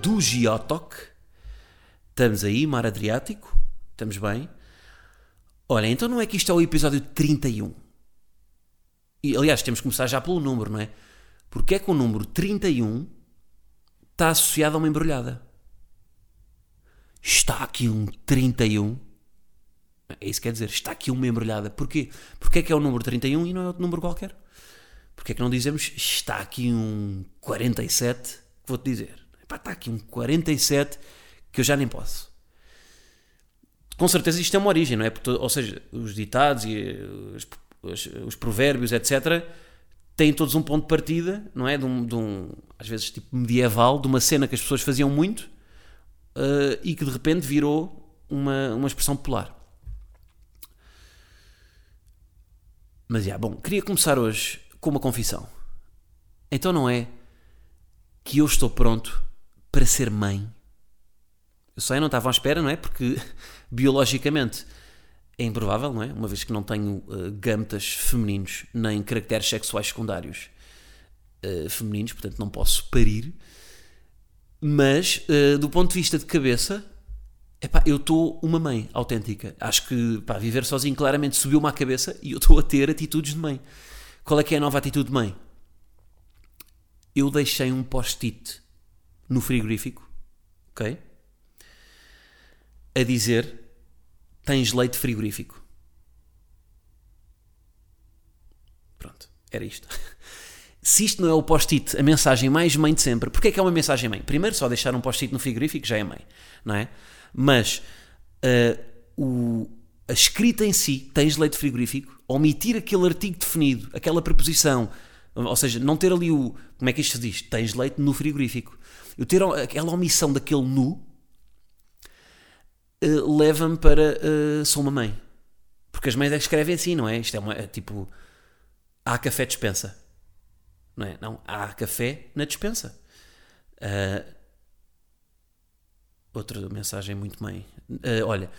do Giotoc, estamos aí, Mar Adriático, estamos bem. Olha, então não é que isto é o episódio 31. E, aliás, temos que começar já pelo número, não é? Porque é que o número 31 está associado a uma embrulhada? Está aqui um 31. É isso que quer dizer, está aqui uma embrulhada. Porquê? Porque é que é o número 31 e não é outro número qualquer? Porque é que não dizemos está aqui um 47? Vou-te dizer. Epá, está aqui um 47 que eu já nem posso. Com certeza isto é uma origem, não é? Ou seja, os ditados e eh, os, os, os provérbios, etc., têm todos um ponto de partida, não é? De um, de um, às vezes tipo medieval, de uma cena que as pessoas faziam muito uh, e que de repente virou uma, uma expressão popular. Mas, já, bom, queria começar hoje com uma confissão. Então não é que eu estou pronto para ser mãe. Eu sei, não estava à espera, não é? Porque biologicamente é improvável, não é? Uma vez que não tenho uh, gametas femininos nem caracteres sexuais secundários uh, femininos, portanto não posso parir. Mas uh, do ponto de vista de cabeça, epá, eu estou uma mãe autêntica. Acho que pá, viver sozinho claramente subiu-me à cabeça e eu estou a ter atitudes de mãe. Qual é que é a nova atitude de mãe? Eu deixei um post-it no frigorífico, ok? A dizer: tens leite frigorífico. Pronto, era isto. Se isto não é o post-it, a mensagem mais mãe de sempre, porque é que é uma mensagem mãe? Primeiro, só deixar um post-it no frigorífico já é mãe, não é? Mas uh, o, a escrita em si, tens leite frigorífico, omitir aquele artigo definido, aquela preposição, ou seja, não ter ali o. Como é que isto se diz? Tens leite no frigorífico. Eu ter aquela omissão daquele nu uh, leva-me para. Uh, sou uma mãe. Porque as mães é que escrevem assim, não é? Isto é, uma, é tipo. Há café dispensa. Não é? Não, há café na dispensa. Uh, outra mensagem muito mãe. Uh, olha,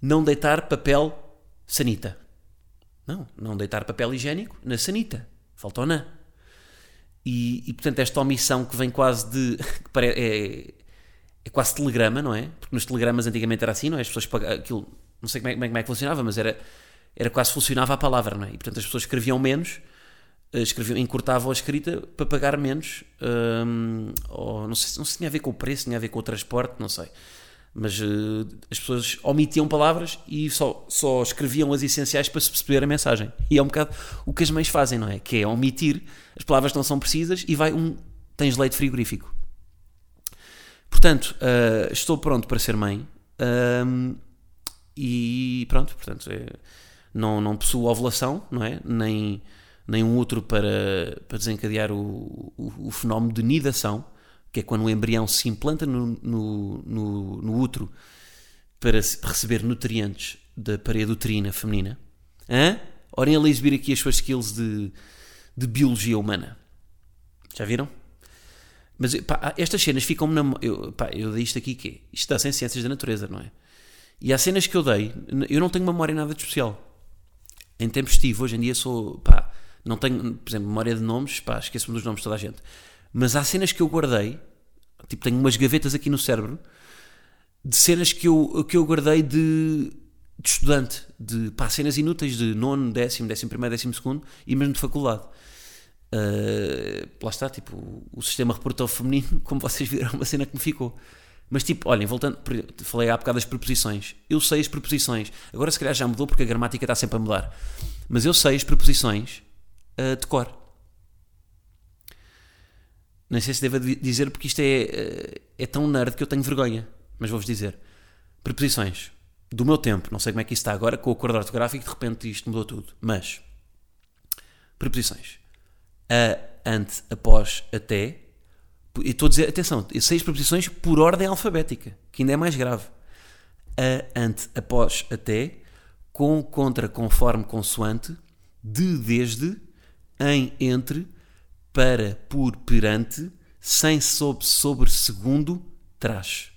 não deitar papel sanita. Não, não deitar papel higiênico na sanita. Faltou na. E, e portanto, esta omissão que vem quase de. É, é quase telegrama, não é? Porque nos telegramas antigamente era assim, não é? As pessoas pagavam. Aquilo, não sei como é, como é que funcionava, mas era, era quase funcionava a palavra, não é? E portanto as pessoas escreviam menos, eh, escreviam, encurtavam a escrita para pagar menos. Hum, ou não sei, não sei se tinha a ver com o preço, tinha a ver com o transporte, não sei mas uh, as pessoas omitiam palavras e só, só escreviam as essenciais para se perceber a mensagem. E é um bocado o que as mães fazem, não é? Que é omitir as palavras não são precisas e vai um tens leite frigorífico. Portanto, uh, estou pronto para ser mãe uh, e pronto, portanto, é, não, não possuo ovulação, não é? Nem, nem um outro para, para desencadear o, o, o fenómeno de nidação que é quando o embrião se implanta no, no, no, no útero para receber nutrientes da parede uterina feminina. Hã? Orem a exibir aqui as suas skills de, de biologia humana. Já viram? Mas pá, estas cenas ficam-me na. Eu, pá, eu dei isto aqui que é? Isto dá sem ciências da natureza, não é? E há cenas que eu dei, eu não tenho memória nada de especial. Em tempos estive, hoje em dia sou. pá, não tenho, por exemplo, memória de nomes, pá, esqueço-me dos nomes de toda a gente. Mas há cenas que eu guardei, tipo, tenho umas gavetas aqui no cérebro, de cenas que eu, que eu guardei de, de estudante, de pá, cenas inúteis de nono, décimo, décimo primeiro, décimo segundo e mesmo de faculdade. Uh, lá está, tipo, o sistema reprodutor feminino, como vocês viram, é uma cena que me ficou. Mas tipo, olhem, voltando, falei há bocado das preposições. Eu sei as preposições. Agora se calhar já mudou porque a gramática está sempre a mudar. Mas eu sei as preposições uh, de cor. Nem sei se devo dizer porque isto é, eh, é tão nerd que eu tenho vergonha. Mas vou-vos dizer. Preposições. Do meu tempo. Não sei como é que isso está agora com o acordo ortográfico. De repente isto mudou tudo. Mas. Preposições. A, ante, após, até. Eu estou a dizer, atenção, seis preposições por ordem alfabética, que ainda é mais grave. A, ante, após, até, com, contra, conforme, consoante, de, desde, em, entre, para, por, perante, sem, sob, sobre, segundo, trás.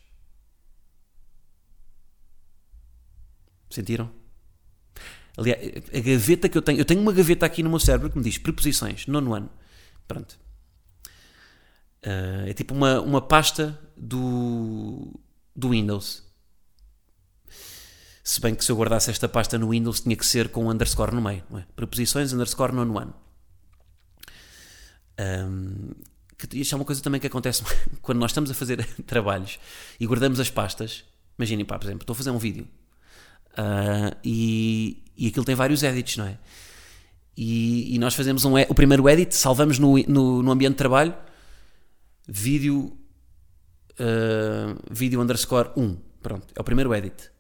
Sentiram? Aliás, a gaveta que eu tenho, eu tenho uma gaveta aqui no meu cérebro que me diz preposições, nono ano. Pronto. Uh, é tipo uma, uma pasta do, do Windows. Se bem que se eu guardasse esta pasta no Windows tinha que ser com um underscore no meio. É? Preposições, underscore, nono ano. Um, que isto é uma coisa também que acontece quando nós estamos a fazer trabalhos e guardamos as pastas. Imaginem, pá, por exemplo, estou a fazer um vídeo uh, e, e aquilo tem vários edits, não é? E, e nós fazemos um, o primeiro edit, salvamos no, no, no ambiente de trabalho, vídeo, uh, vídeo underscore 1. Pronto, é o primeiro edit.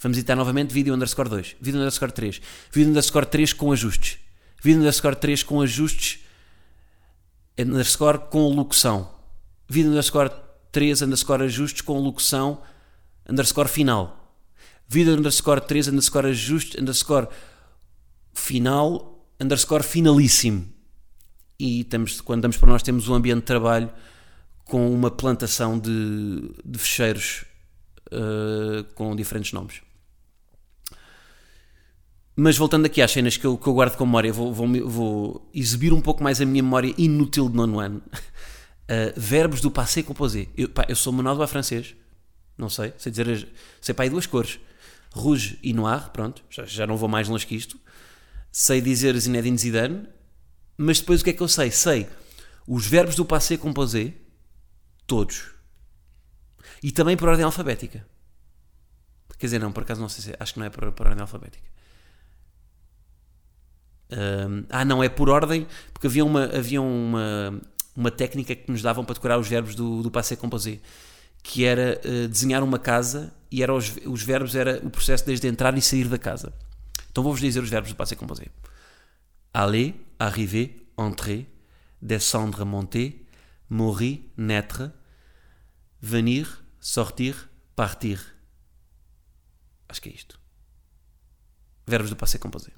Vamos editar novamente vídeo underscore 2, vídeo underscore 3, vídeo underscore 3 com ajustes, vídeo underscore 3 com ajustes, underscore com locução, vídeo underscore 3 underscore ajustes com locução, underscore final vida underscore 3 underscore ajuste underscore final underscore finalíssimo. E estamos, quando damos para nós temos um ambiente de trabalho com uma plantação de, de fecheiros uh, com diferentes nomes. Mas voltando aqui às cenas que eu, que eu guardo com memória, vou, vou, vou, exibir um pouco mais a minha memória inútil de nono ano. Uh, verbos do passé composé. Eu, pá, eu sou manual do francês, não sei, sei dizer, sei aí duas cores. Rouge e Noir, pronto, já, já não vou mais longe que isto. Sei dizer Zinedine Zidane, mas depois o que é que eu sei? Sei os verbos do passé composé, todos. E também por ordem alfabética. Quer dizer, não, por acaso não sei se. Acho que não é por, por ordem alfabética. Ah, não, é por ordem, porque havia uma, havia uma, uma técnica que nos davam para decorar os verbos do, do passé composé que era uh, desenhar uma casa e era os, os, verbos era o processo desde entrar e sair da casa. Então vou-vos dizer os verbos do passé composé. Aller, arriver, entrer, descendre, monter, mourir, naître, venir, sortir, partir. Acho que é isto. Verbos do passé composé.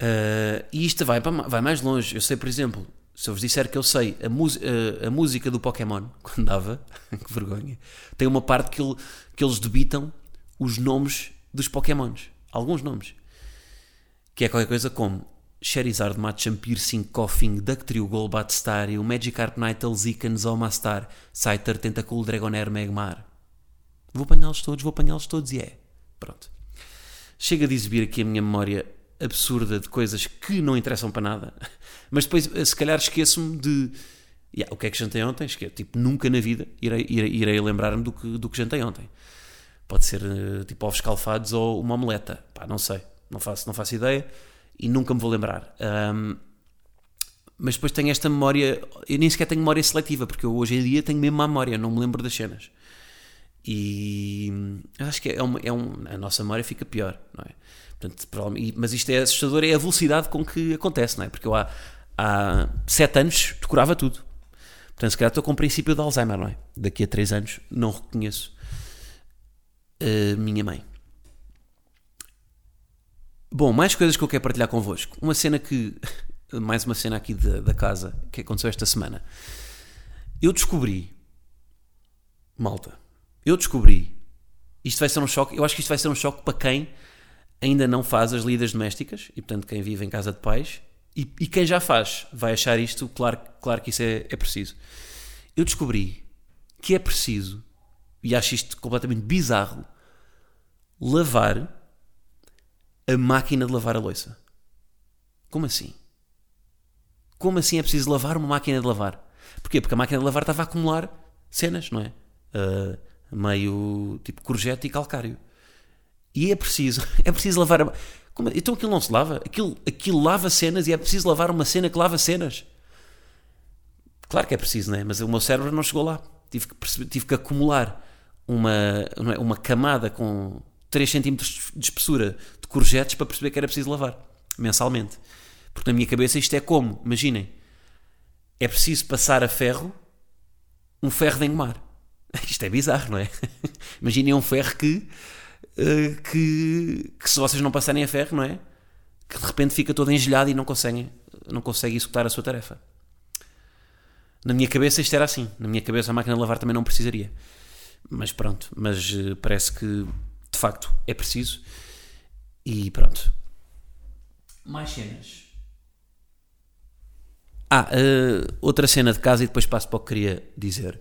Uh, e isto vai, vai mais longe. Eu sei, por exemplo, se eu vos disser que eu sei a, a, a música do Pokémon, quando dava, que vergonha, tem uma parte que, ele, que eles debitam os nomes dos Pokémons. Alguns nomes. Que é qualquer coisa como Charizard, Machamp, Piercing, Coughing, Ductrio, Golbat, Stario, Magikarp, Nightel, Zikon, Zomastar, Scyther, Tentacool, Dragonair, Megmar. Vou apanhá-los todos, vou apanhá-los todos e é. Pronto. Chega de exibir aqui a minha memória absurda de coisas que não interessam para nada, mas depois se calhar esqueço-me de yeah, o que é que jantei ontem, esqueço, tipo, nunca na vida irei, irei, irei lembrar-me do que, do que jantei ontem. Pode ser eh, tipo ovos calfados ou uma omeleta, pá, não sei, não faço, não faço ideia e nunca me vou lembrar. Um, mas depois tenho esta memória, eu nem sequer tenho memória seletiva, porque eu hoje em dia tenho mesmo a memória, não me lembro das cenas. E acho que é, uma, é um, a nossa memória fica pior, não é? Portanto, mas isto é assustador, é a velocidade com que acontece, não é? Porque eu há, há sete anos decorava tudo. Portanto, se calhar estou com o princípio de Alzheimer, não é? Daqui a três anos não reconheço a minha mãe. Bom, mais coisas que eu quero partilhar convosco. Uma cena que. Mais uma cena aqui da, da casa que aconteceu esta semana. Eu descobri. Malta. Eu descobri. Isto vai ser um choque. Eu acho que isto vai ser um choque para quem ainda não faz as lidas domésticas, e portanto quem vive em casa de pais, e, e quem já faz vai achar isto, claro, claro que isso é, é preciso. Eu descobri que é preciso, e acho isto completamente bizarro, lavar a máquina de lavar a louça. Como assim? Como assim é preciso lavar uma máquina de lavar? Porquê? Porque a máquina de lavar estava a acumular cenas, não é? Uh, meio tipo corjete e calcário. E é preciso, é preciso lavar a... Como, então aquilo não se lava? Aquilo, aquilo lava cenas e é preciso lavar uma cena que lava cenas. Claro que é preciso, não é? Mas o meu cérebro não chegou lá. Tive que, perceber, tive que acumular uma, é? uma camada com 3 cm de espessura de courgettes para perceber que era preciso lavar mensalmente. Porque na minha cabeça isto é como, imaginem, é preciso passar a ferro um ferro de engomar. Isto é bizarro, não é? Imaginem um ferro que, eh, que, que, se vocês não passarem a ferro, não é? Que de repente fica todo engelhado e não conseguem, não conseguem executar a sua tarefa. Na minha cabeça isto era assim. Na minha cabeça a máquina de lavar também não precisaria. Mas pronto, mas eh, parece que de facto é preciso. E pronto. Mais cenas. Ah, uh, outra cena de casa e depois passo para o que queria dizer.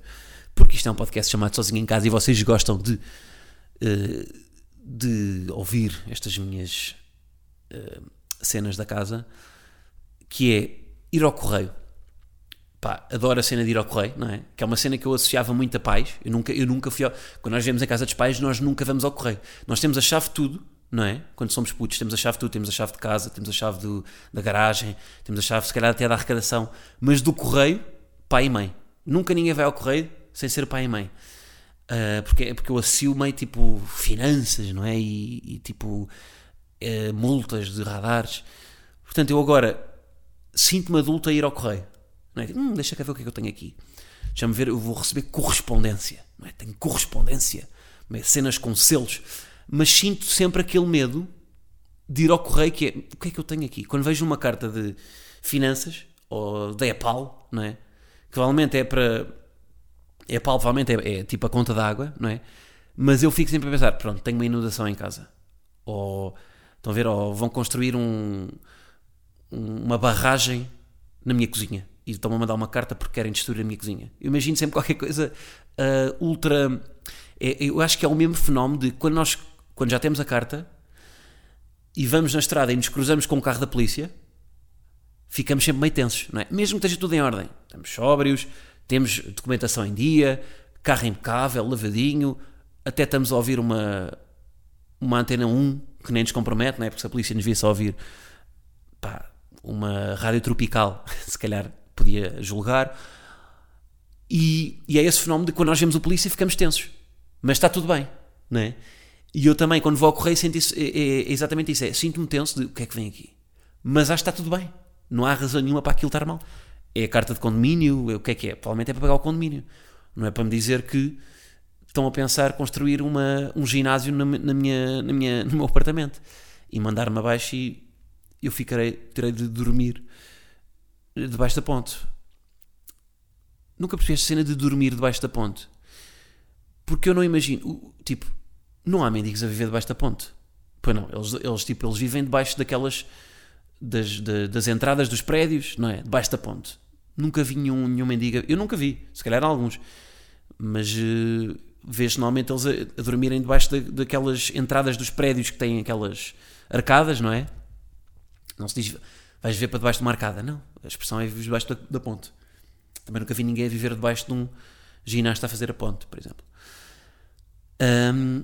Porque isto é um podcast chamado Sozinho em Casa e vocês gostam de, uh, de ouvir estas minhas uh, cenas da casa, que é ir ao correio. Pá, adoro a cena de ir ao correio, não é? Que é uma cena que eu associava muito a pais. Eu nunca, eu nunca fui ao... Quando nós vemos em casa dos pais, nós nunca vamos ao correio. Nós temos a chave de tudo, não é? Quando somos putos, temos a chave de tudo. Temos a chave de casa, temos a chave do, da garagem, temos a chave, se calhar, até da arrecadação. Mas do correio, pai e mãe. Nunca ninguém vai ao correio sem ser pai e mãe. Uh, porque, porque eu associo meio tipo finanças, não é? E, e tipo uh, multas de radares. Portanto, eu agora sinto-me adulto a ir ao correio. Não é? Hum, deixa cá ver o que é que eu tenho aqui. Deixa-me ver, eu vou receber correspondência. Não é? Tenho correspondência. É? Cenas com selos. Mas sinto sempre aquele medo de ir ao correio que é, o que é que eu tenho aqui? Quando vejo uma carta de finanças ou da EPAL, não é? Que provavelmente é para... EPAL provavelmente é, é tipo a conta d'água, não é? Mas eu fico sempre a pensar, pronto, tenho uma inundação em casa. Ou, estão a ver, ou vão construir um, uma barragem na minha cozinha e estão-me a mandar uma carta porque querem destruir a minha cozinha. Eu imagino sempre qualquer coisa uh, ultra. É, eu acho que é o mesmo fenómeno de quando nós quando já temos a carta e vamos na estrada e nos cruzamos com o carro da polícia, ficamos sempre meio tensos, não é? Mesmo que esteja tudo em ordem. Estamos sóbrios, temos documentação em dia, carro impecável, lavadinho, até estamos a ouvir uma, uma antena 1 que nem nos compromete, não é? Porque se a polícia nos visse a ouvir pá, uma rádio tropical, se calhar podia julgar. E, e, é esse fenómeno de quando nós vemos o polícia ficamos tensos. Mas está tudo bem, não é? E eu também, quando vou ao correio, sinto isso, é, é, é exatamente isso. É, Sinto-me tenso de o que é que vem aqui. Mas acho que está tudo bem. Não há razão nenhuma para aquilo estar mal. É a carta de condomínio, é o que é que é? Provavelmente é para pagar o condomínio. Não é para me dizer que estão a pensar construir uma, um ginásio na, na minha, na minha, no meu apartamento e mandar-me abaixo e eu ficarei, terei de dormir debaixo da ponte. Nunca percebi esta cena de dormir debaixo da ponte. Porque eu não imagino. Tipo, não há mendigos a viver debaixo da ponte. Pois não, eles, eles, tipo, eles vivem debaixo daquelas. Das, das entradas dos prédios, não é? Debaixo da ponte. Nunca vi nenhum, nenhum mendigo. Eu nunca vi, se calhar alguns. Mas uh, vês normalmente eles a, a dormirem debaixo da, daquelas entradas dos prédios que têm aquelas arcadas, não é? Não se diz vais viver para debaixo de uma arcada. Não, a expressão é viver debaixo da, da ponte. Também nunca vi ninguém a viver debaixo de um ginasta a fazer a ponte, por exemplo. Um,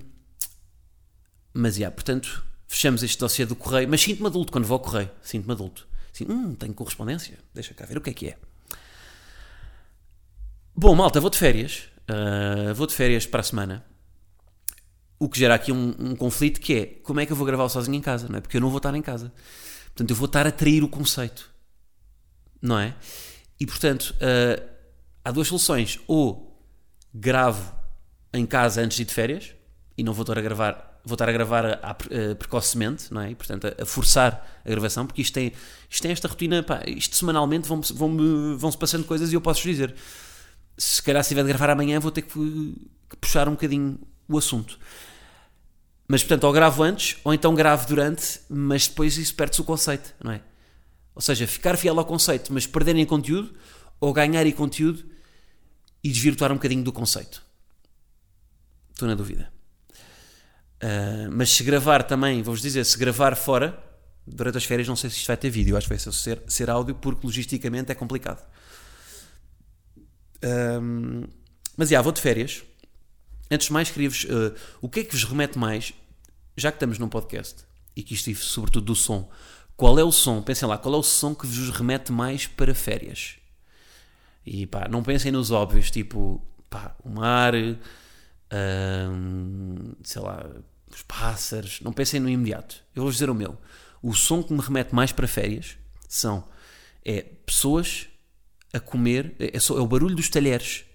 mas, yeah, portanto, fechamos este dossiê do correio. Mas sinto-me adulto quando vou ao correio. Sinto-me adulto. Sinto, hum, tenho correspondência. Deixa cá ver o que é que é. Bom, malta, vou de férias. Uh, vou de férias para a semana. O que gera aqui um, um, conflito que é como é que eu vou gravar sozinho em casa, não é? Porque eu não vou estar em casa. Portanto, eu vou estar a trair o conceito. Não é? E, portanto, uh, há duas soluções. Ou gravo em casa antes de ir de férias e não vou estar a gravar, vou estar a gravar a, a, a, precocemente, não é? E, portanto, a, forçar a gravação, porque isto tem, isto tem esta rotina, pá, isto semanalmente vão-se vão vão passando coisas e eu posso dizer. Se calhar se tiver de gravar amanhã vou ter que, que puxar um bocadinho o assunto. Mas, portanto, ou gravo antes, ou então gravo durante, mas depois isso perde-se o conceito, não é? Ou seja, ficar fiel ao conceito, mas perder em conteúdo, ou ganhar em conteúdo e desvirtuar um bocadinho do conceito. Estou na dúvida. Uh, mas se gravar também, vou-vos dizer, se gravar fora, durante as férias, não sei se isto vai ter vídeo, acho que vai ser, ser áudio, porque logisticamente é complicado. Um, ah, mas já, vou de férias Antes de mais, queria-vos. Uh, o que é que vos remete mais, já que estamos num podcast, e que isto é sobretudo do som, qual é o som? Pensem lá, qual é o som que vos remete mais para férias? E pá, não pensem nos óbvios, tipo, pá, o mar, sei lá, os pássaros. Não pensem no imediato. Eu vou dizer o meu. O som que me remete mais para férias são é pessoas a comer, é, só, é o barulho dos talheres.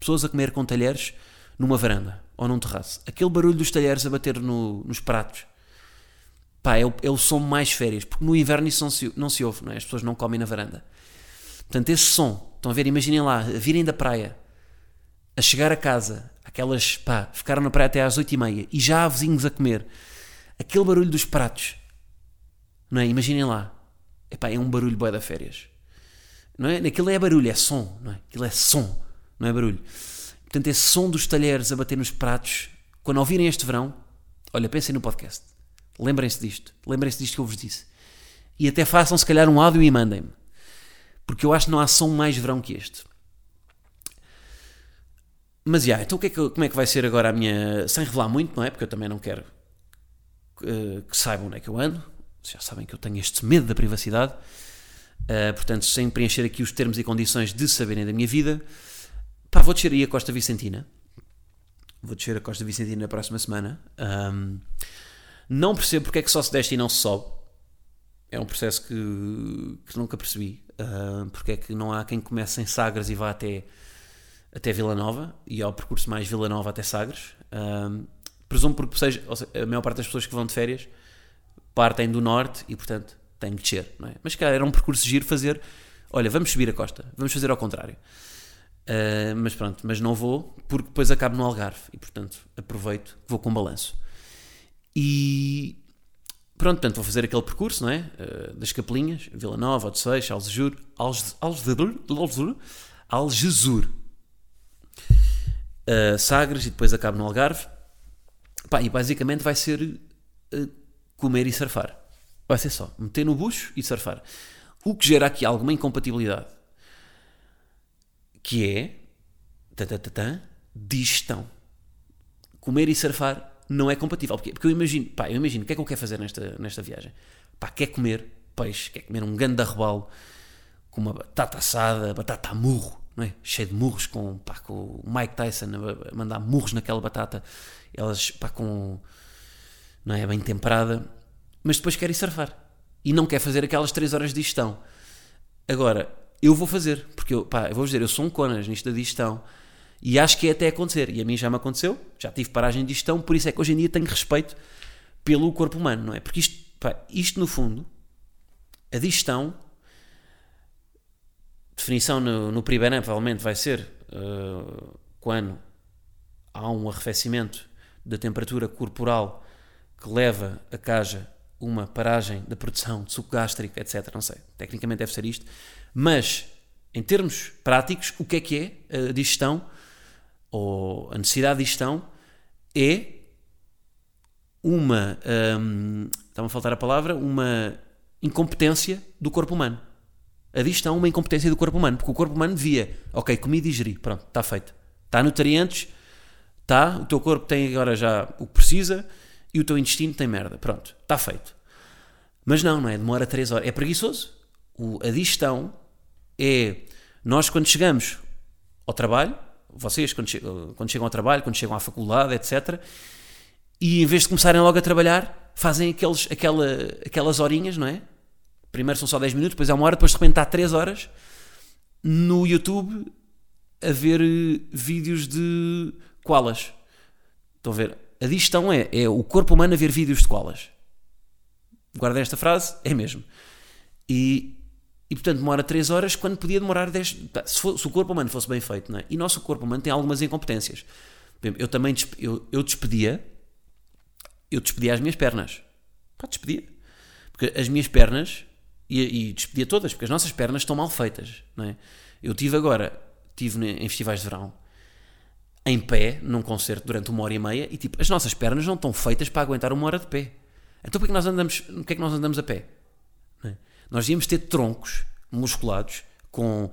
Pessoas a comer com talheres numa varanda ou num terraço. Aquele barulho dos talheres a bater no, nos pratos. Pá, é o, é o som mais férias, porque no inverno isso não se, não se ouve, não é? As pessoas não comem na varanda. Portanto, esse som, estão a ver, imaginem lá, a virem da praia, a chegar a casa, aquelas, pá, ficaram na praia até às 8 e meia e já há vizinhos a comer. Aquele barulho dos pratos, não é? Imaginem lá. Epá, é um barulho boa da férias. Não é? Aquilo é barulho, é som, não é? Aquilo é som, não é barulho. Portanto, esse som dos talheres a bater nos pratos, quando ouvirem este verão, olha, pensem no podcast. Lembrem-se disto. Lembrem-se disto que eu vos disse. E até façam, se calhar, um áudio e mandem-me. Porque eu acho que não há som mais verão que este. Mas, já, então que é que, como é que vai ser agora a minha... Sem revelar muito, não é? Porque eu também não quero que saibam onde é que eu ando. Já sabem que eu tenho este medo da privacidade. Uh, portanto, sem preencher aqui os termos e condições de saberem da minha vida, pá, vou descer aí a Costa Vicentina. Vou descer a Costa Vicentina na próxima semana. Um, não percebo porque é que só se desce e não se sobe. É um processo que, que nunca percebi. Uh, porque é que não há quem comece em Sagres e vá até, até Vila Nova e ao percurso mais Vila Nova até Sagres. Uh, presumo porque seja, seja, a maior parte das pessoas que vão de férias partem do norte e, portanto, têm que descer. Não é? Mas, cara, era um percurso giro fazer. Olha, vamos subir a costa, vamos fazer ao contrário. Uh, mas pronto, mas não vou porque depois acabo no Algarve e, portanto, aproveito, vou com balanço. E pronto, portanto, vou fazer aquele percurso, não é? Uh, das Capelinhas, Vila Nova, Odisseis, Algesur, Algesur, Algesur, uh, Sagres e depois acabo no Algarve. Pá, e basicamente vai ser uh, comer e surfar. Vai ser só meter no bucho e surfar. O que gera aqui alguma incompatibilidade, que é tatatã, digestão. Comer e surfar não é compatível. Porque, porque eu imagino, pá, eu imagino o que é que eu quero fazer nesta, nesta viagem. Pá, quer comer peixe, quer comer um ganda robalo com uma batata assada, batata a murro, é? cheio de murros, com, pá, com o Mike Tyson a mandar murros naquela batata, elas pá, com, não é, bem temperada, mas depois quer ir surfar e não quer fazer aquelas 3 horas de digestão. Agora, eu vou fazer, porque eu, pá, eu vou dizer, eu sou um conas nisto da digestão e acho que é até acontecer. E a mim já me aconteceu, já tive paragem de digestão, por isso é que hoje em dia tenho respeito pelo corpo humano, não é? Porque isto, pá, isto no fundo, a digestão, definição no, no Priberan provavelmente vai ser uh, quando há um arrefecimento da temperatura corporal que leva a caja uma paragem da produção de suco gástrico, etc. Não sei, tecnicamente deve ser isto. Mas, em termos práticos, o que é que é a digestão? ou a necessidade de digestão é uma, hum, está-me a faltar a palavra, uma incompetência do corpo humano. A digestão é uma incompetência do corpo humano, porque o corpo humano devia, ok, comi e digeri, pronto, está feito. Está nutrientes, está, o teu corpo tem agora já o que precisa e o teu intestino tem merda, pronto, está feito. Mas não, não é? Demora 3 horas. É preguiçoso. O, a digestão é nós quando chegamos ao trabalho, vocês, quando, chegam, quando chegam ao trabalho, quando chegam à faculdade, etc. E em vez de começarem logo a trabalhar, fazem aqueles, aquela, aquelas horinhas, não é? Primeiro são só 10 minutos, depois é uma hora, depois de repente está 3 horas no YouTube a ver eh, vídeos de koalas. Estão a ver? A digestão é, é o corpo humano a ver vídeos de koalas. Guardem esta frase, é mesmo. E e portanto demora 3 horas quando podia demorar 10. Se, for, se o corpo humano fosse bem feito, não é? E nosso corpo humano tem algumas incompetências. Eu também eu, eu despedia, eu despedia as minhas pernas. Pá, despedia. Porque as minhas pernas, e, e despedia todas, porque as nossas pernas estão mal feitas, não é? Eu tive agora, tive em festivais de verão, em pé, num concerto durante uma hora e meia, e tipo, as nossas pernas não estão feitas para aguentar uma hora de pé. Então porquê que nós andamos, porquê que nós andamos a pé? Nós íamos ter troncos musculados com.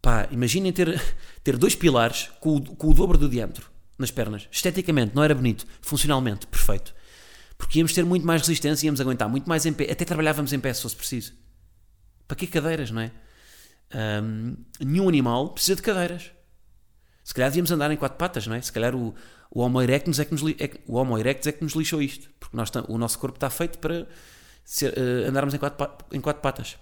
Pá, imaginem ter, ter dois pilares com o, com o dobro do diâmetro nas pernas. Esteticamente, não era bonito. Funcionalmente, perfeito. Porque íamos ter muito mais resistência, íamos aguentar muito mais em pé. Até trabalhávamos em pé se fosse preciso. Para que cadeiras, não é? Um, nenhum animal precisa de cadeiras. Se calhar devíamos andar em quatro patas, não é? Se calhar o, o Homo erectus é que nos, é, o Homo erectus é que nos lixou isto. Porque nós, o nosso corpo está feito para ser, uh, andarmos em quatro, em quatro patas.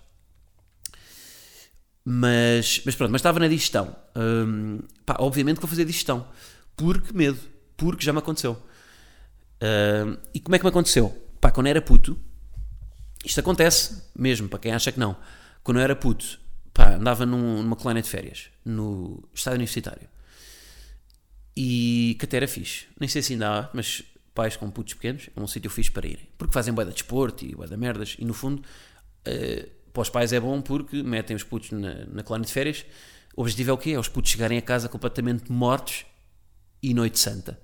Mas, mas pronto, mas estava na digestão. Hum, pá, obviamente que vou fazer digestão. Porque medo. Porque já me aconteceu. Hum, e como é que me aconteceu? Pá, quando era puto, isto acontece mesmo, para quem acha que não. Quando eu era puto, pá, andava num, numa colónia de férias, no estádio universitário. E que até era fixe. Nem sei se ainda há, mas pais com putos pequenos é um sítio fixe para irem. Porque fazem boia de desporto e boia de merdas. E no fundo, uh, para os pais é bom porque metem os putos na, na colónia de férias. O objetivo é o quê? É os putos chegarem a casa completamente mortos e noite santa.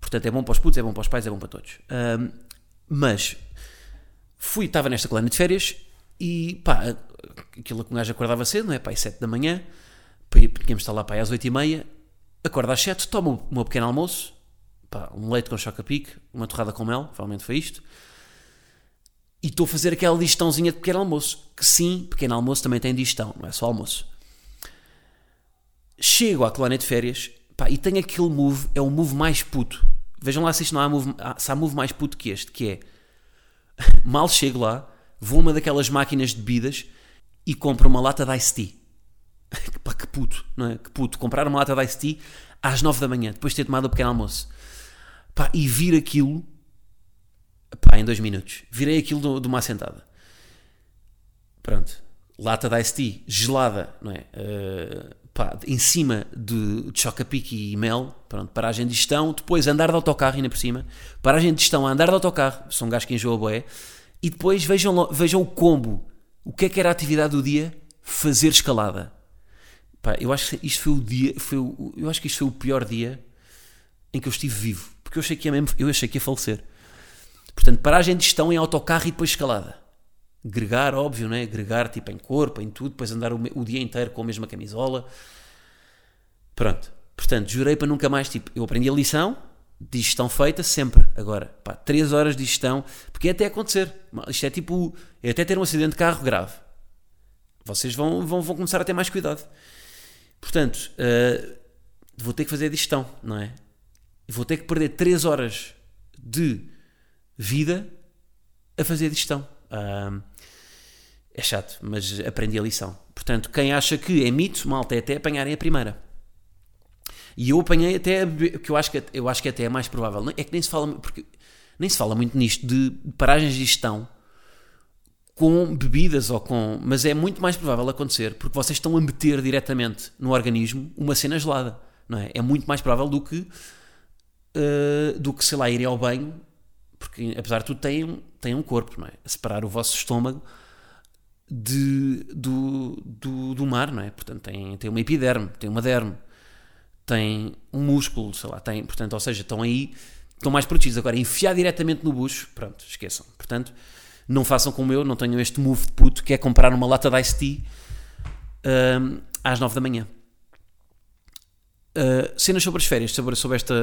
Portanto, é bom para os putos, é bom para os pais, é bom para todos. Mas fui, estava nesta colónia de férias e pá, aquilo que um gajo acordava cedo, não é? Pá, às 7 da manhã, tínhamos estar lá pá, às 8 e meia, acorda às 7, toma o meu pequeno almoço, pá, um leite com choca-pique, uma torrada com mel, provavelmente foi isto, e estou a fazer aquela digestãozinha de pequeno almoço, que sim, pequeno almoço também tem digestão, não é só almoço. Chego à colónia de férias, pá, e tenho aquele move, é o move mais puto. Vejam lá se isto não há move, se há move mais puto que este, que é, mal chego lá, vou a uma daquelas máquinas de bebidas e compro uma lata de Ice Tea. Pá, que puto, não é? Que puto. Comprar uma lata de Ice Tea às 9 da manhã, depois de ter tomado o pequeno almoço. Pá, e vir aquilo, pá, em dois minutos. Virei aquilo de uma assentada. Pronto. Lata de Ice Tea, gelada, não é? Uh, pá, em cima de, de choca-pique e mel, pronto, paragem de gestão, depois andar de autocarro ainda por cima, paragem de gestão, andar de autocarro, são um gajo que enjoa boé, e depois vejam, vejam o combo, o que é que era a atividade do dia? Fazer escalada. Pá, eu acho que isto foi o dia, foi o, eu acho que isto foi o pior dia em que eu estive vivo, porque eu achei que ia mesmo, eu achei que ia falecer. Portanto, paragem de gestão em autocarro e depois escalada. Gregar, óbvio, né? Gregar tipo em corpo, em tudo, depois andar o, o dia inteiro com a mesma camisola. Pronto. Portanto, jurei para nunca mais, tipo, eu aprendi a lição, digestão feita sempre. Agora, pá, 3 horas de digestão, porque é até acontecer. Isto é tipo, é até ter um acidente de carro grave. Vocês vão, vão, vão começar a ter mais cuidado. Portanto, uh, vou ter que fazer digestão, não é? Vou ter que perder 3 horas de vida a fazer digestão. Uh, é chato, mas aprendi a lição. Portanto, quem acha que é mito, malta, é até apanharem a primeira. E eu apanhei até, que eu acho que, eu acho que até é mais provável, é que nem se fala, porque nem se fala muito nisto de paragens de gestão com bebidas ou com. Mas é muito mais provável acontecer porque vocês estão a meter diretamente no organismo uma cena gelada, não é? É muito mais provável do que. Uh, do que, sei lá, irem ao banho, porque apesar de tudo têm, têm um corpo, não é? A separar o vosso estômago de, do, do, do mar, não é? Portanto, tem, tem uma epiderme, tem uma derme, tem um músculo, sei lá, tem, portanto, ou seja, estão aí, estão mais protegidos. Agora, enfiar diretamente no bucho, pronto, esqueçam. Portanto, não façam como eu, não tenham este move de puto que é comprar uma lata de Ice Tea um, às 9 da manhã. Uh, cenas sobre as férias, sobre, sobre esta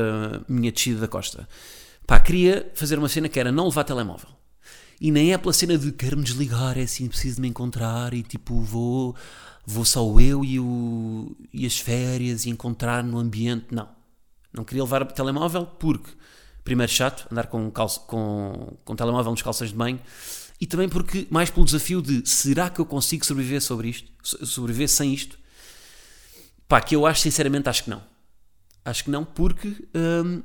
minha descida da costa. Pá, queria fazer uma cena que era não levar telemóvel. E nem é pela cena de quero-me desligar, é assim, preciso de me encontrar e tipo vou, vou só eu e, o, e as férias e encontrar no ambiente. Não. Não queria levar telemóvel porque primeiro chato, andar com, calça, com, com telemóvel nos calças de banho, e também porque, mais pelo desafio de será que eu consigo sobreviver sobre isto, sobreviver sem isto? Pá, que eu acho, sinceramente, acho que não. Acho que não, porque hum,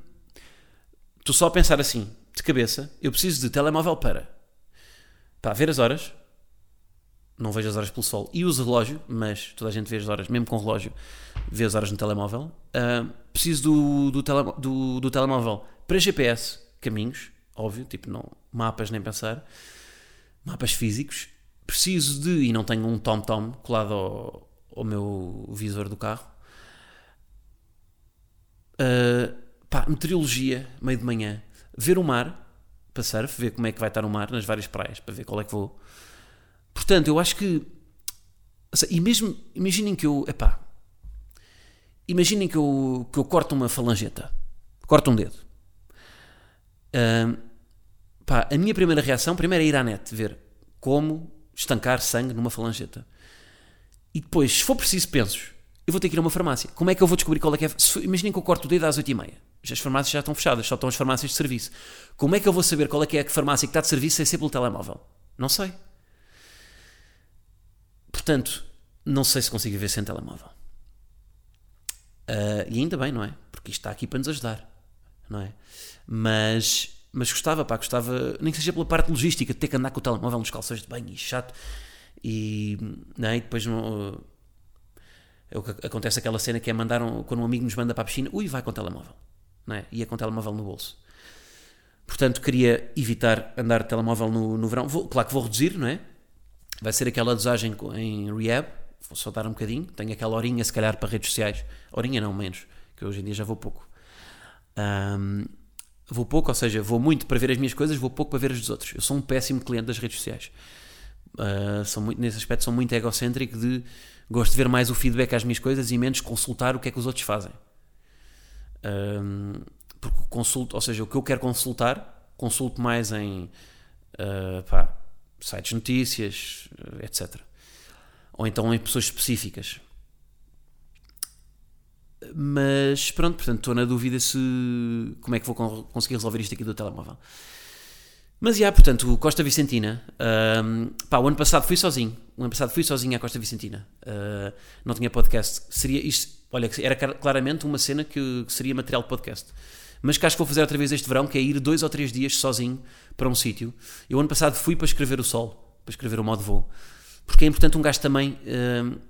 estou só a pensar assim, de cabeça, eu preciso de telemóvel para pá, ver as horas, não vejo as horas pelo sol e uso relógio, mas toda a gente vê as horas, mesmo com relógio, vê as horas no telemóvel. Uh, preciso do, do, tele, do, do, telemóvel para GPS, caminhos, óbvio, tipo não, mapas nem pensar, mapas físicos. Preciso de, e não tenho um tom-tom colado ao, ao meu visor do carro. Uh, pá, meteorologia, meio de manhã, ver o mar para surf, ver como é que vai estar o mar nas várias praias, para ver qual é que vou Portanto, eu acho que. E mesmo. Imaginem que eu. Epá. Imaginem que eu, que eu corto uma falangeta. Corto um dedo. Pá, a minha primeira reação, primeiro é ir à net, ver como estancar sangue numa falangeta. E depois, se for preciso pensos, eu vou ter que ir a uma farmácia. Como é que eu vou descobrir qual é que é? Imaginem que eu corto o dedo às 8h30. As farmácias já estão fechadas, só estão as farmácias de serviço. Como é que eu vou saber qual é que é a farmácia que está de serviço sem ser pelo telemóvel? Não sei. Portanto, não sei se consigo viver sem telemóvel. Uh, e ainda bem, não é? Porque isto está aqui para nos ajudar, não é? Mas, mas gostava, pá, gostava, nem que seja pela parte logística, de ter que andar com o telemóvel nos calções de banho e chato. E, não é? e depois não, é acontece aquela cena que é mandar um, quando um amigo nos manda para a piscina, ui, vai com o telemóvel, não é? Ia com o telemóvel no bolso. Portanto, queria evitar andar de telemóvel no, no verão. Vou, claro que vou reduzir, não é? Vai ser aquela dosagem em rehab, vou só dar um bocadinho. Tenho aquela horinha, se calhar, para redes sociais. Horinha não, menos, que hoje em dia já vou pouco. Um, vou pouco, ou seja, vou muito para ver as minhas coisas, vou pouco para ver as dos outros. Eu sou um péssimo cliente das redes sociais. Uh, sou muito, nesse aspecto, sou muito egocêntrico de gosto de ver mais o feedback às minhas coisas e menos consultar o que é que os outros fazem. Um, porque consulto, ou seja, o que eu quero consultar, consulto mais em uh, pá, sites de notícias, etc. Ou então em pessoas específicas. Mas pronto, portanto, estou na dúvida se como é que vou conseguir resolver isto aqui do telemóvel. Mas já, portanto, Costa Vicentina. Um, pá, o ano passado fui sozinho. O ano passado fui sozinho à Costa Vicentina. Uh, não tinha podcast. Seria isto, olha, era claramente uma cena que, seria material de podcast. Mas que acho que vou fazer outra vez este verão, que é ir dois ou três dias sozinho para um sítio. Eu ano passado fui para escrever o sol, para escrever o modo voo. Porque é importante um gajo também. Uh,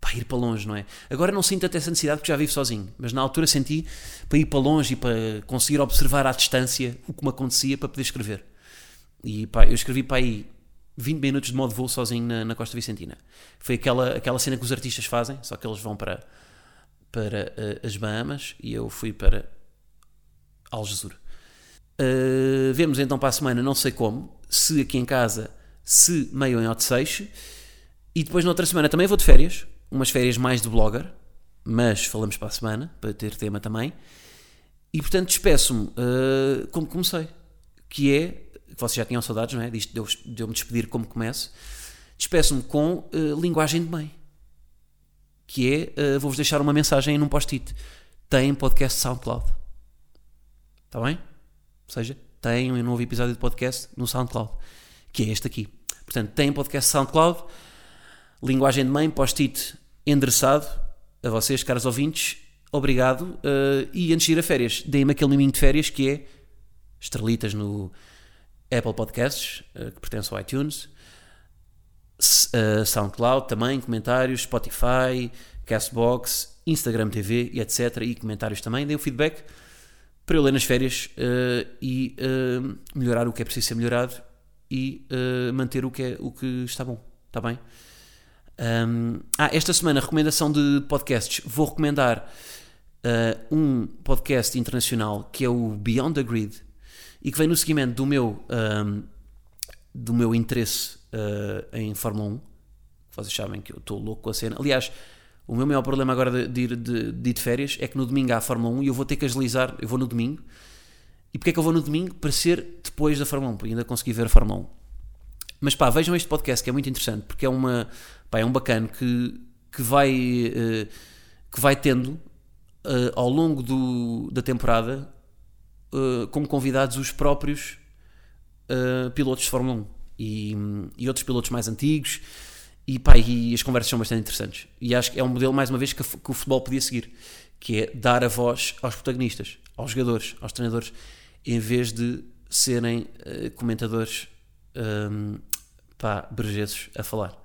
para ir para longe, não é? Agora não sinto até essa necessidade porque já vivo sozinho, mas na altura senti para ir para longe e para conseguir observar à distância o que me acontecia para poder escrever. E pá, eu escrevi para aí 20 minutos de modo voo sozinho na, na, Costa Vicentina. Foi aquela, aquela cena que os artistas fazem, só que eles vão para, para uh, as Bahamas e eu fui para Algesur. Uh, vemos então para a semana, não sei como, se aqui em casa, se meio em Otseixe. E depois na outra semana também vou de férias, umas férias mais de blogger, mas falamos para a semana, para ter tema também. E portanto despeço-me uh, como comecei, que é, vocês já tinham saudades, não é? Disto de eu, de eu me despedir como começo. Despeço-me com uh, linguagem de mãe, que é, uh, vou-vos deixar uma mensagem num post-it. Tem podcast SoundCloud. Está bem? Ou seja, tem um novo episódio de podcast no SoundCloud, que é este aqui. Portanto, tem podcast SoundCloud Linguagem de mãe, post-it endereçado a vocês, caros ouvintes. Obrigado. Uh, e antes de ir a férias, deem-me aquele miminho de férias que é estrelitas no Apple Podcasts, uh, que pertence ao iTunes, uh, SoundCloud também, comentários, Spotify, Castbox, Instagram TV e etc. E comentários também. Deem o feedback para eu ler nas férias e melhorar o que é preciso ser melhorado e manter o que, é, o que está bom. Está bem? Um, ah, esta semana, recomendação de podcasts. Vou recomendar uh, um podcast internacional que é o Beyond the Grid e que vem no seguimento do meu, um, do meu interesse uh, em Fórmula 1. Vocês sabem que eu estou louco com a cena. Aliás, o meu maior problema agora de, de, ir, de, de ir de férias é que no domingo há a Fórmula 1 e eu vou ter que agilizar. Eu vou no domingo. E porquê é que eu vou no domingo? Para ser depois da Fórmula 1, para ainda conseguir ver a Fórmula 1. Mas pá, vejam este podcast que é muito interessante porque é, uma, pá, é um bacano que, que, vai, uh, que vai tendo uh, ao longo do, da temporada uh, como convidados os próprios pilotos de Fórmula 1 e, e outros pilotos mais antigos. E, pá, e as conversas são bastante interessantes. E acho que é um modelo, mais uma vez, que, que o futebol podia seguir, que é dar a voz aos protagonistas, aos jogadores, aos treinadores, em vez de serem comentadores um, pá, brejesos a falar.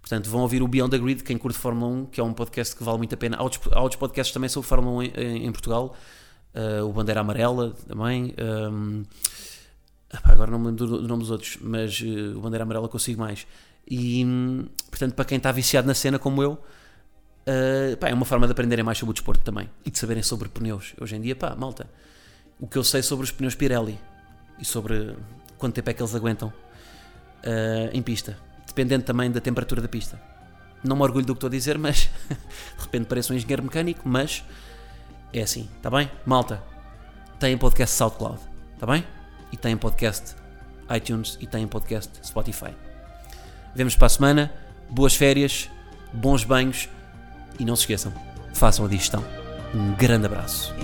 Portanto, vão ouvir o Beyond the Grid, quem curte Fórmula 1, que é um podcast que vale muito a pena. Há outros, há outros podcasts também sobre Fórmula 1 em, em Portugal. Uh, o Bandeira Amarela também. Um, agora não me lembro do nome dos outros, mas uh, o Bandeira Amarela consigo mais. E, portanto, para quem está viciado na cena como eu, uh, pá, é uma forma de aprenderem mais sobre o desporto também e de saberem sobre pneus. Hoje em dia, pá, malta, o que eu sei sobre os pneus Pirelli e sobre quanto tempo é que eles aguentam uh, em pista, dependendo também da temperatura da pista. Não me orgulho do que estou a dizer, mas de repente pareço um engenheiro mecânico, mas é assim, está bem? Malta, tem podcast SoundCloud, está bem? E tem podcast iTunes e tem podcast Spotify. Vemos para a semana, boas férias, bons banhos e não se esqueçam, façam a digestão. Um grande abraço.